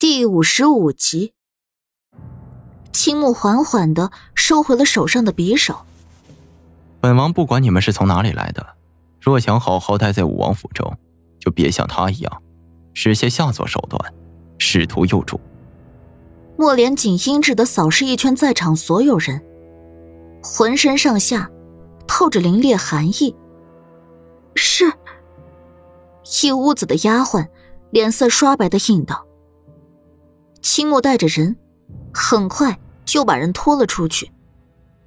第五十五集，青木缓缓的收回了手上的匕首。本王不管你们是从哪里来的，若想好好待在武王府中，就别像他一样，使些下作手段，试图诱主。莫连锦阴鸷的扫视一圈在场所有人，浑身上下透着凛冽寒意。是。一屋子的丫鬟脸色刷白的应道。青木带着人，很快就把人拖了出去，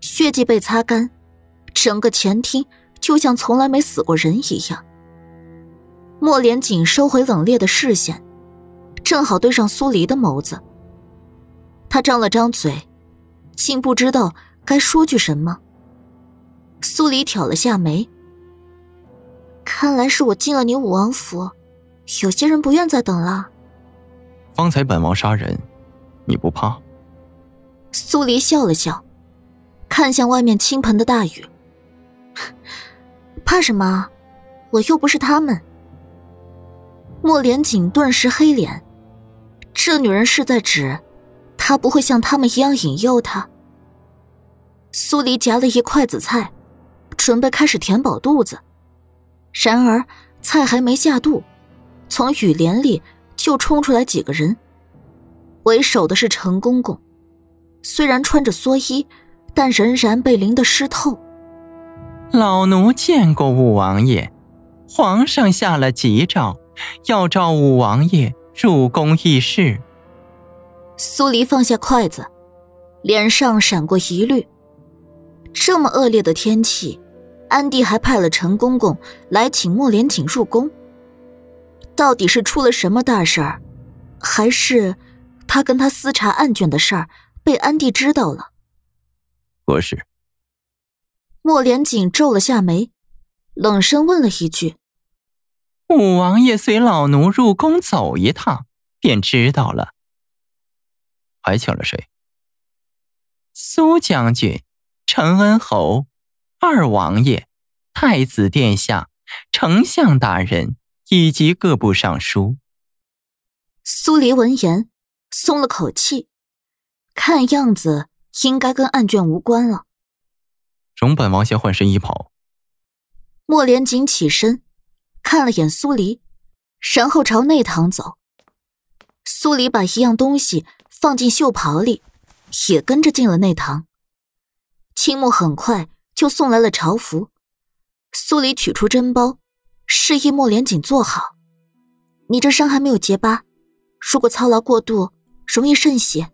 血迹被擦干，整个前厅就像从来没死过人一样。莫连锦收回冷冽的视线，正好对上苏黎的眸子。他张了张嘴，竟不知道该说句什么。苏黎挑了下眉，看来是我进了你武王府，有些人不愿再等了。方才本王杀人，你不怕？苏黎笑了笑，看向外面倾盆的大雨。怕什么？我又不是他们。莫连锦顿时黑脸，这女人是在指他不会像他们一样引诱他。苏黎夹了一筷子菜，准备开始填饱肚子，然而菜还没下肚，从雨帘里。就冲出来几个人，为首的是陈公公，虽然穿着蓑衣，但仍然被淋得湿透。老奴见过五王爷，皇上下了急诏，要召五王爷入宫议事。苏黎放下筷子，脸上闪过疑虑。这么恶劣的天气，安帝还派了陈公公来请莫连锦入宫。到底是出了什么大事儿，还是他跟他私查案卷的事儿被安帝知道了？不是？莫连锦皱了下眉，冷声问了一句：“五王爷随老奴入宫走一趟，便知道了。还请了谁？苏将军、承恩侯、二王爷、太子殿下、丞相大人。”以及各部尚书。苏黎闻言松了口气，看样子应该跟案卷无关了。容本王先换身衣袍。莫连锦起身，看了眼苏黎，然后朝内堂走。苏黎把一样东西放进袖袍里，也跟着进了内堂。青木很快就送来了朝服。苏黎取出针包。示意莫连锦坐好，你这伤还没有结疤，如果操劳过度，容易渗血。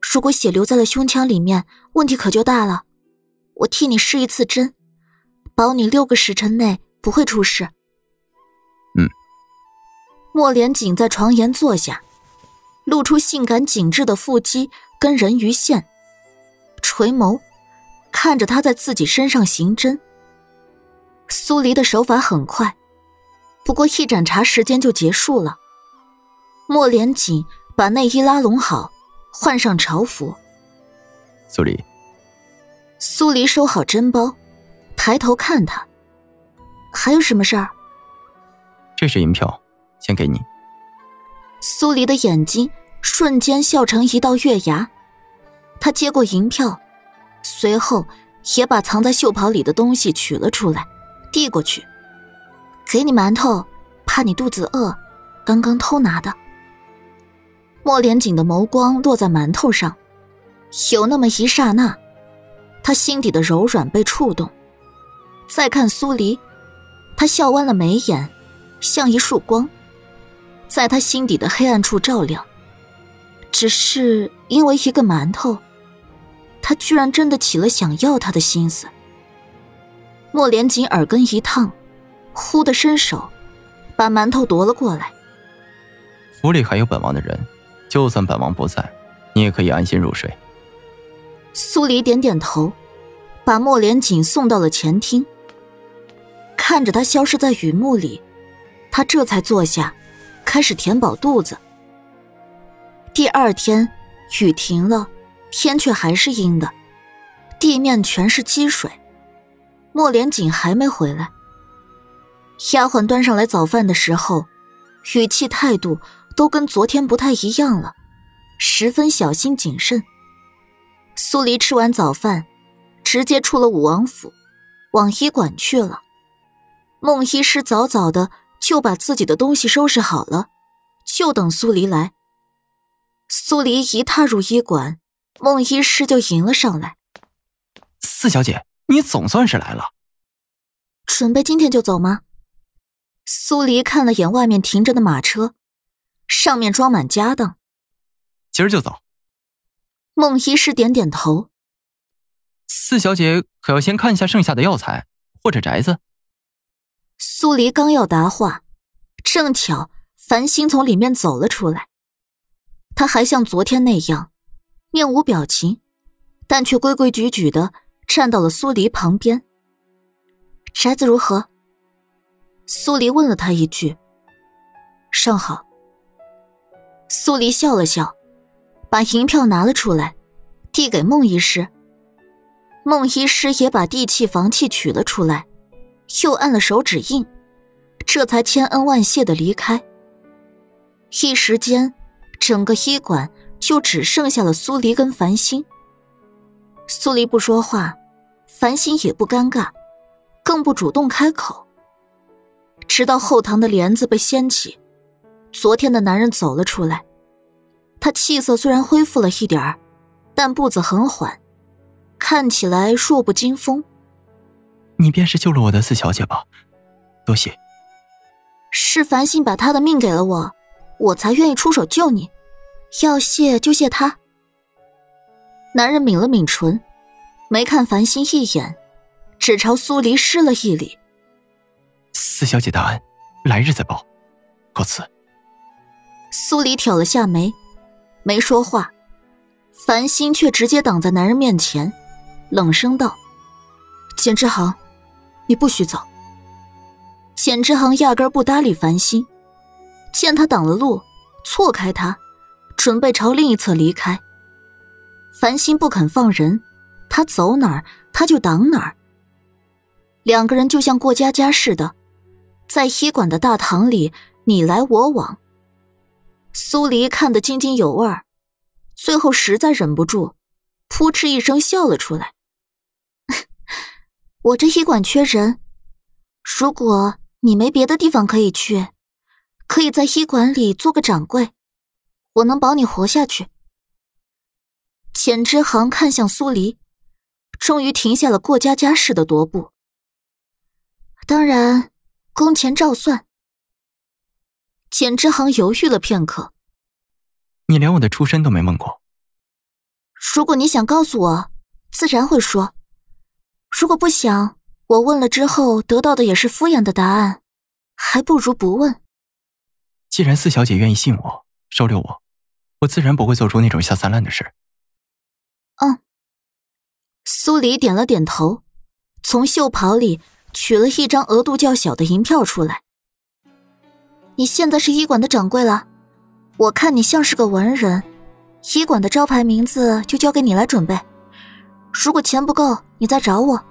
如果血留在了胸腔里面，问题可就大了。我替你试一次针，保你六个时辰内不会出事。嗯。莫连锦在床沿坐下，露出性感紧致的腹肌跟人鱼线，垂眸看着他在自己身上行针。苏黎的手法很快，不过一盏茶时间就结束了。莫连锦把内衣拉拢好，换上朝服。苏黎，苏黎收好针包，抬头看他，还有什么事儿？这是银票，先给你。苏黎的眼睛瞬间笑成一道月牙，他接过银票，随后也把藏在袖袍里的东西取了出来。递过去，给你馒头，怕你肚子饿，刚刚偷拿的。莫连锦的眸光落在馒头上，有那么一刹那，他心底的柔软被触动。再看苏黎，他笑弯了眉眼，像一束光，在他心底的黑暗处照亮。只是因为一个馒头，他居然真的起了想要他的心思。莫连锦耳根一烫，忽的伸手，把馒头夺了过来。府里还有本王的人，就算本王不在，你也可以安心入睡。苏黎点点头，把莫连锦送到了前厅。看着他消失在雨幕里，他这才坐下，开始填饱肚子。第二天，雨停了，天却还是阴的，地面全是积水。莫连锦还没回来，丫鬟端上来早饭的时候，语气态度都跟昨天不太一样了，十分小心谨慎。苏黎吃完早饭，直接出了武王府，往医馆去了。孟医师早早的就把自己的东西收拾好了，就等苏黎来。苏黎一踏入医馆，孟医师就迎了上来：“四小姐，你总算是来了。准备今天就走吗？”苏黎看了眼外面停着的马车，上面装满家当。今儿就走。孟医师点点头。四小姐可要先看一下剩下的药材或者宅子。苏黎刚要答话，正巧繁星从里面走了出来。他还像昨天那样，面无表情，但却规规矩矩的站到了苏黎旁边。宅子如何？苏黎问了他一句：“尚好。”苏黎笑了笑，把银票拿了出来，递给孟医师。孟医师也把地契、房契取了出来，又按了手指印，这才千恩万谢的离开。一时间，整个医馆就只剩下了苏黎跟繁星。苏黎不说话，繁星也不尴尬，更不主动开口。直到后堂的帘子被掀起，昨天的男人走了出来。他气色虽然恢复了一点儿，但步子很缓，看起来弱不禁风。你便是救了我的四小姐吧？多谢。是繁星把他的命给了我，我才愿意出手救你。要谢就谢他。男人抿了抿唇，没看繁星一眼，只朝苏黎施了一礼。四小姐大恩，来日再报。告辞。苏黎挑了下眉，没说话。繁星却直接挡在男人面前，冷声道：“简之行，你不许走。”简之行压根不搭理繁星，见他挡了路，错开他，准备朝另一侧离开。繁星不肯放人，他走哪儿他就挡哪儿。两个人就像过家家似的。在医馆的大堂里，你来我往。苏黎看得津津有味，最后实在忍不住，扑哧一声笑了出来。我这医馆缺人，如果你没别的地方可以去，可以在医馆里做个掌柜，我能保你活下去。简之行看向苏黎，终于停下了过家家似的踱步。当然。工钱照算。简之行犹豫了片刻：“你连我的出身都没问过。如果你想告诉我，自然会说；如果不想，我问了之后得到的也是敷衍的答案，还不如不问。既然四小姐愿意信我，收留我，我自然不会做出那种下三滥的事。”嗯。苏黎点了点头，从袖袍里。取了一张额度较小的银票出来。你现在是医馆的掌柜了，我看你像是个文人，医馆的招牌名字就交给你来准备。如果钱不够，你再找我。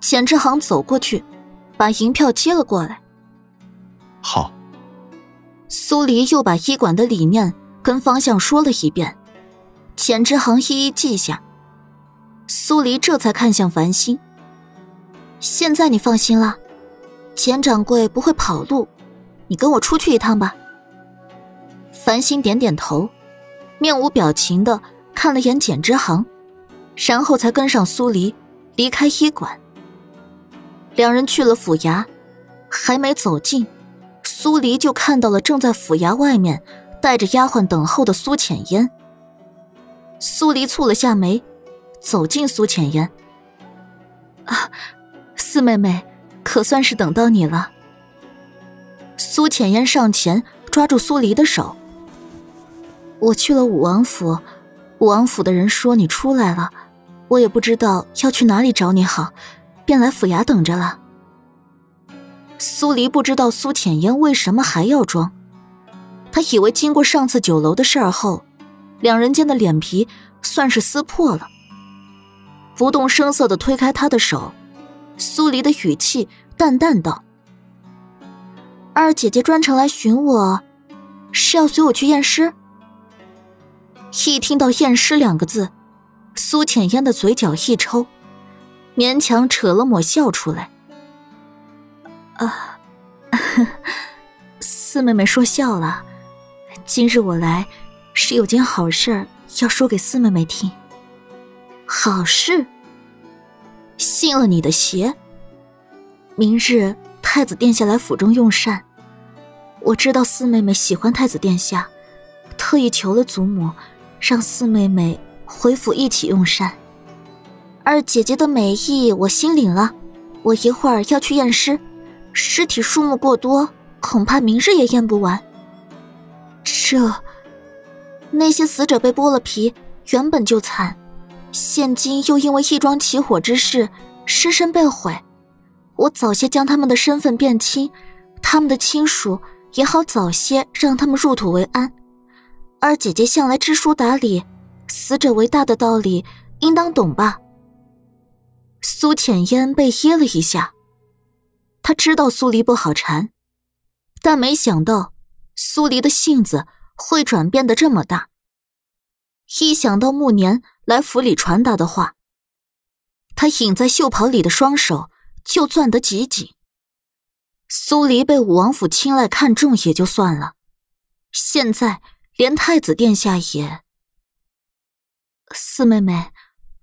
钱之行走过去，把银票接了过来。好。苏黎又把医馆的理念跟方向说了一遍，钱之行一一记下。苏黎这才看向繁星。现在你放心了，钱掌柜不会跑路，你跟我出去一趟吧。繁星点点头，面无表情的看了眼简之行，然后才跟上苏黎离开医馆。两人去了府衙，还没走近，苏黎就看到了正在府衙外面带着丫鬟等候的苏浅烟。苏黎蹙了下眉，走进苏浅烟，啊。四妹妹，可算是等到你了。苏浅烟上前抓住苏黎的手。我去了武王府，武王府的人说你出来了，我也不知道要去哪里找你好，便来府衙等着了。苏黎不知道苏浅烟为什么还要装，他以为经过上次酒楼的事儿后，两人间的脸皮算是撕破了，不动声色的推开他的手。苏黎的语气淡淡道：“二姐姐专程来寻我，是要随我去验尸？一听到“验尸”两个字，苏浅烟的嘴角一抽，勉强扯了抹笑出来。啊，四妹妹说笑了。今日我来，是有件好事要说给四妹妹听。好事？信了你的邪？明日太子殿下来府中用膳，我知道四妹妹喜欢太子殿下，特意求了祖母，让四妹妹回府一起用膳。二姐姐的美意我心领了，我一会儿要去验尸，尸体数目过多，恐怕明日也验不完。这那些死者被剥了皮，原本就惨，现今又因为一桩起火之事，尸身被毁。我早些将他们的身份辨清，他们的亲属也好早些让他们入土为安。二姐姐向来知书达理，死者为大的道理应当懂吧？苏浅烟被噎了一下，她知道苏黎不好缠，但没想到苏黎的性子会转变的这么大。一想到暮年来府里传达的话，他隐在袖袍里的双手。就攥得极紧。苏黎被武王府青睐看中也就算了，现在连太子殿下也……四妹妹，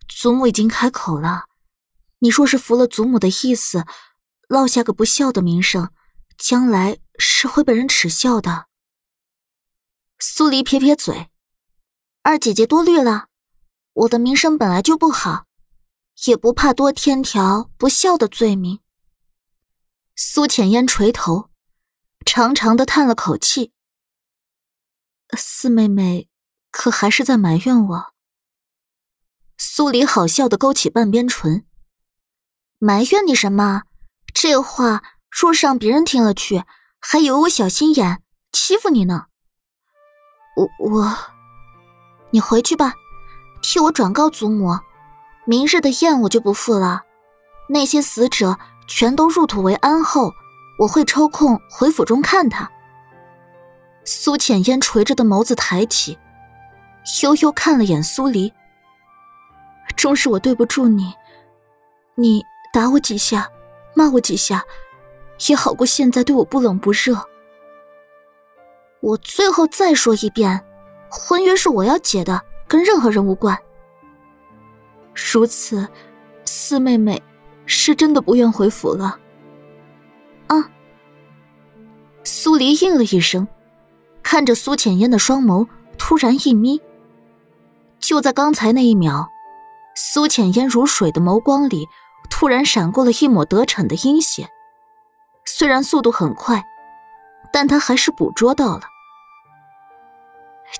祖母已经开口了，你若是服了祖母的意思，落下个不孝的名声，将来是会被人耻笑的。苏黎撇撇嘴：“二姐姐多虑了，我的名声本来就不好。”也不怕多添条不孝的罪名。苏浅烟垂头，长长的叹了口气。四妹妹，可还是在埋怨我？苏黎好笑的勾起半边唇。埋怨你什么？这话若是让别人听了去，还以为我小心眼，欺负你呢。我我，你回去吧，替我转告祖母。明日的宴我就不赴了，那些死者全都入土为安后，我会抽空回府中看他。苏浅烟垂着的眸子抬起，悠悠看了眼苏黎。终是我对不住你，你打我几下，骂我几下，也好过现在对我不冷不热。我最后再说一遍，婚约是我要解的，跟任何人无关。如此，四妹妹是真的不愿回府了。啊！苏黎应了一声，看着苏浅烟的双眸，突然一眯。就在刚才那一秒，苏浅烟如水的眸光里，突然闪过了一抹得逞的阴险。虽然速度很快，但他还是捕捉到了。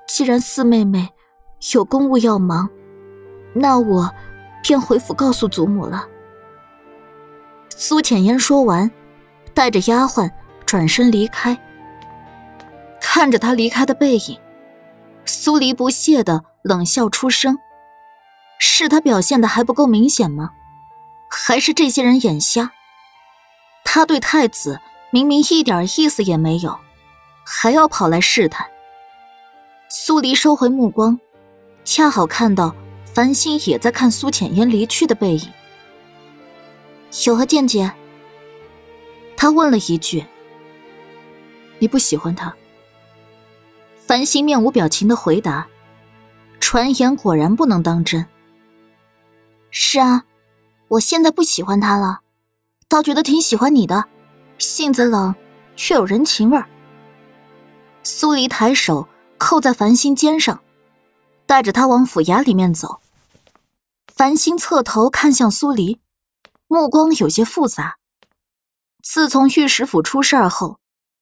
既然四妹妹有公务要忙，那我。便回府告诉祖母了。苏浅烟说完，带着丫鬟转身离开。看着他离开的背影，苏黎不屑的冷笑出声：“是他表现的还不够明显吗？还是这些人眼瞎？他对太子明明一点意思也没有，还要跑来试探。”苏黎收回目光，恰好看到。繁星也在看苏浅烟离去的背影，有何见解？他问了一句：“你不喜欢他？”繁星面无表情的回答：“传言果然不能当真。”是啊，我现在不喜欢他了，倒觉得挺喜欢你的，性子冷却有人情味儿。苏黎抬手扣在繁星肩上，带着他往府衙里面走。繁星侧头看向苏黎，目光有些复杂。自从御史府出事后，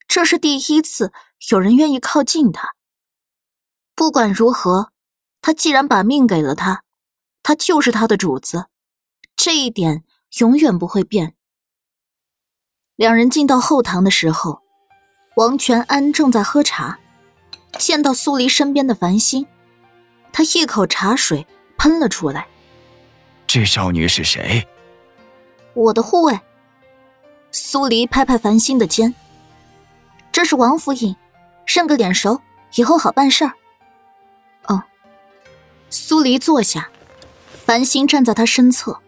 这是第一次有人愿意靠近他。不管如何，他既然把命给了他，他就是他的主子，这一点永远不会变。两人进到后堂的时候，王全安正在喝茶，见到苏黎身边的繁星，他一口茶水喷了出来。这少女是谁？我的护卫。苏黎拍拍繁星的肩。这是王府尹，认个脸熟，以后好办事儿。哦，苏黎坐下，繁星站在他身侧。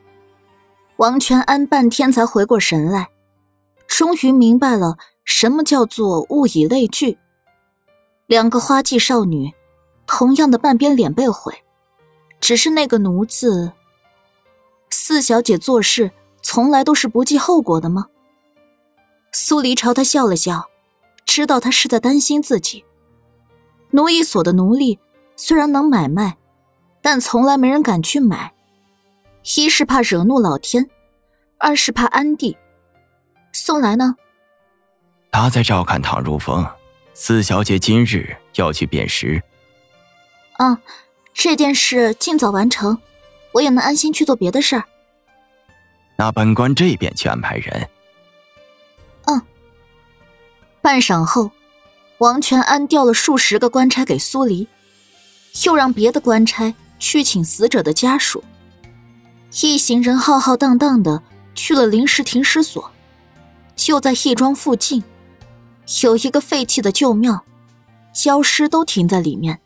王全安半天才回过神来，终于明白了什么叫做物以类聚。两个花季少女，同样的半边脸被毁，只是那个奴字。四小姐做事从来都是不计后果的吗？苏黎朝他笑了笑，知道他是在担心自己。奴役所的奴隶虽然能买卖，但从来没人敢去买。一是怕惹怒老天，二是怕安帝。宋来呢？他在照看唐如风。四小姐今日要去辨识。嗯，这件事尽早完成，我也能安心去做别的事儿。那本官这边去安排人。嗯。半晌后，王全安调了数十个官差给苏黎，又让别的官差去请死者的家属。一行人浩浩荡荡的去了临时停尸所，就在义庄附近，有一个废弃的旧庙，焦尸都停在里面。